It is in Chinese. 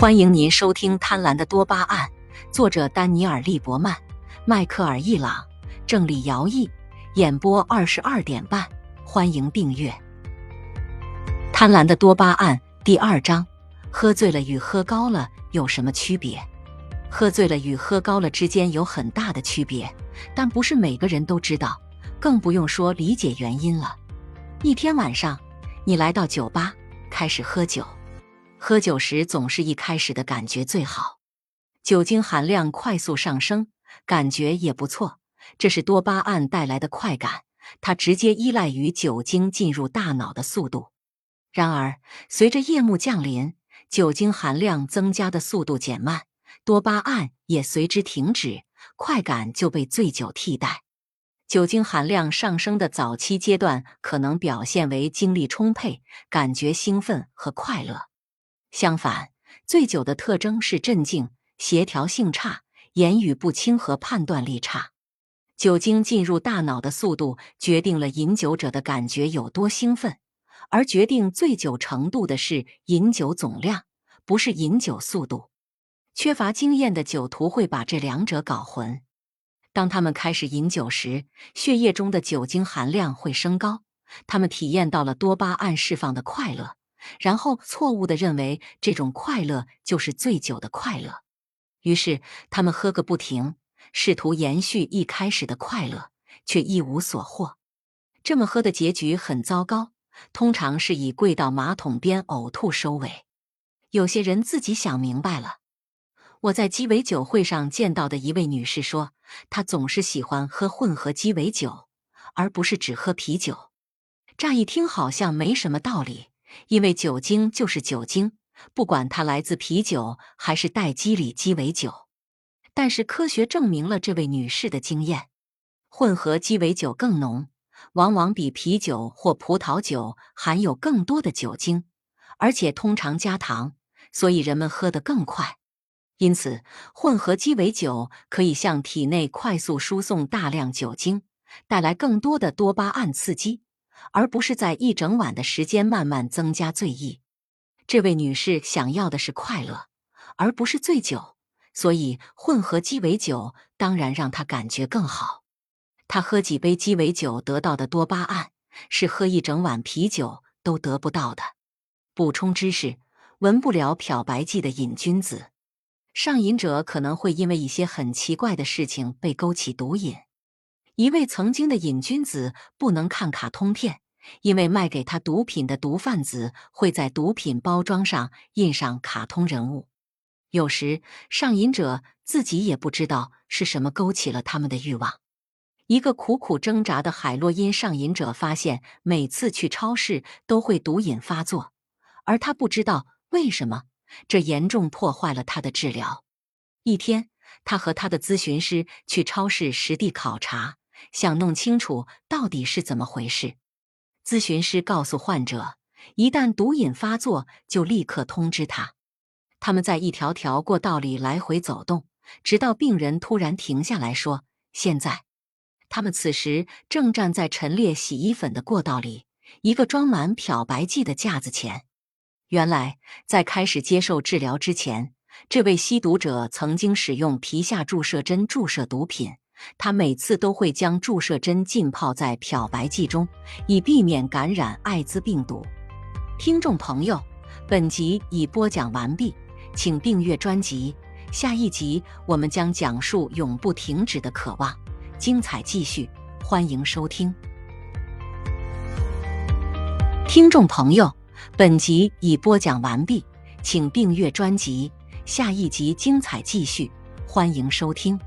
欢迎您收听《贪婪的多巴胺》，作者丹尼尔·利伯曼、迈克尔·易朗，郑理尧译，演播二十二点半。欢迎订阅《贪婪的多巴胺》第二章：喝醉了与喝高了有什么区别？喝醉了与喝高了之间有很大的区别，但不是每个人都知道，更不用说理解原因了。一天晚上，你来到酒吧，开始喝酒。喝酒时总是一开始的感觉最好，酒精含量快速上升，感觉也不错。这是多巴胺带来的快感，它直接依赖于酒精进入大脑的速度。然而，随着夜幕降临，酒精含量增加的速度减慢，多巴胺也随之停止，快感就被醉酒替代。酒精含量上升的早期阶段可能表现为精力充沛、感觉兴奋和快乐。相反，醉酒的特征是镇静、协调性差、言语不清和判断力差。酒精进入大脑的速度决定了饮酒者的感觉有多兴奋，而决定醉酒程度的是饮酒总量，不是饮酒速度。缺乏经验的酒徒会把这两者搞混。当他们开始饮酒时，血液中的酒精含量会升高，他们体验到了多巴胺释放的快乐。然后错误的认为这种快乐就是醉酒的快乐，于是他们喝个不停，试图延续一开始的快乐，却一无所获。这么喝的结局很糟糕，通常是以跪到马桶边呕吐收尾。有些人自己想明白了。我在鸡尾酒会上见到的一位女士说，她总是喜欢喝混合鸡尾酒，而不是只喝啤酒。乍一听好像没什么道理。因为酒精就是酒精，不管它来自啤酒还是代基里鸡尾酒。但是科学证明了这位女士的经验：混合鸡尾酒更浓，往往比啤酒或葡萄酒含有更多的酒精，而且通常加糖，所以人们喝得更快。因此，混合鸡尾酒可以向体内快速输送大量酒精，带来更多的多巴胺刺激。而不是在一整晚的时间慢慢增加醉意。这位女士想要的是快乐，而不是醉酒，所以混合鸡尾酒当然让她感觉更好。她喝几杯鸡尾酒得到的多巴胺，是喝一整碗啤酒都得不到的。补充知识：闻不了漂白剂的瘾君子，上瘾者可能会因为一些很奇怪的事情被勾起毒瘾。一位曾经的瘾君子不能看卡通片，因为卖给他毒品的毒贩子会在毒品包装上印上卡通人物。有时上瘾者自己也不知道是什么勾起了他们的欲望。一个苦苦挣扎的海洛因上瘾者发现，每次去超市都会毒瘾发作，而他不知道为什么，这严重破坏了他的治疗。一天，他和他的咨询师去超市实地考察。想弄清楚到底是怎么回事，咨询师告诉患者，一旦毒瘾发作，就立刻通知他。他们在一条条过道里来回走动，直到病人突然停下来说：“现在。”他们此时正站在陈列洗衣粉的过道里，一个装满漂白剂的架子前。原来，在开始接受治疗之前，这位吸毒者曾经使用皮下注射针注射毒品。他每次都会将注射针浸泡在漂白剂中，以避免感染艾滋病毒。听众朋友，本集已播讲完毕，请订阅专辑，下一集我们将讲述永不停止的渴望，精彩继续，欢迎收听。听众朋友，本集已播讲完毕，请订阅专辑，下一集精彩继续，欢迎收听。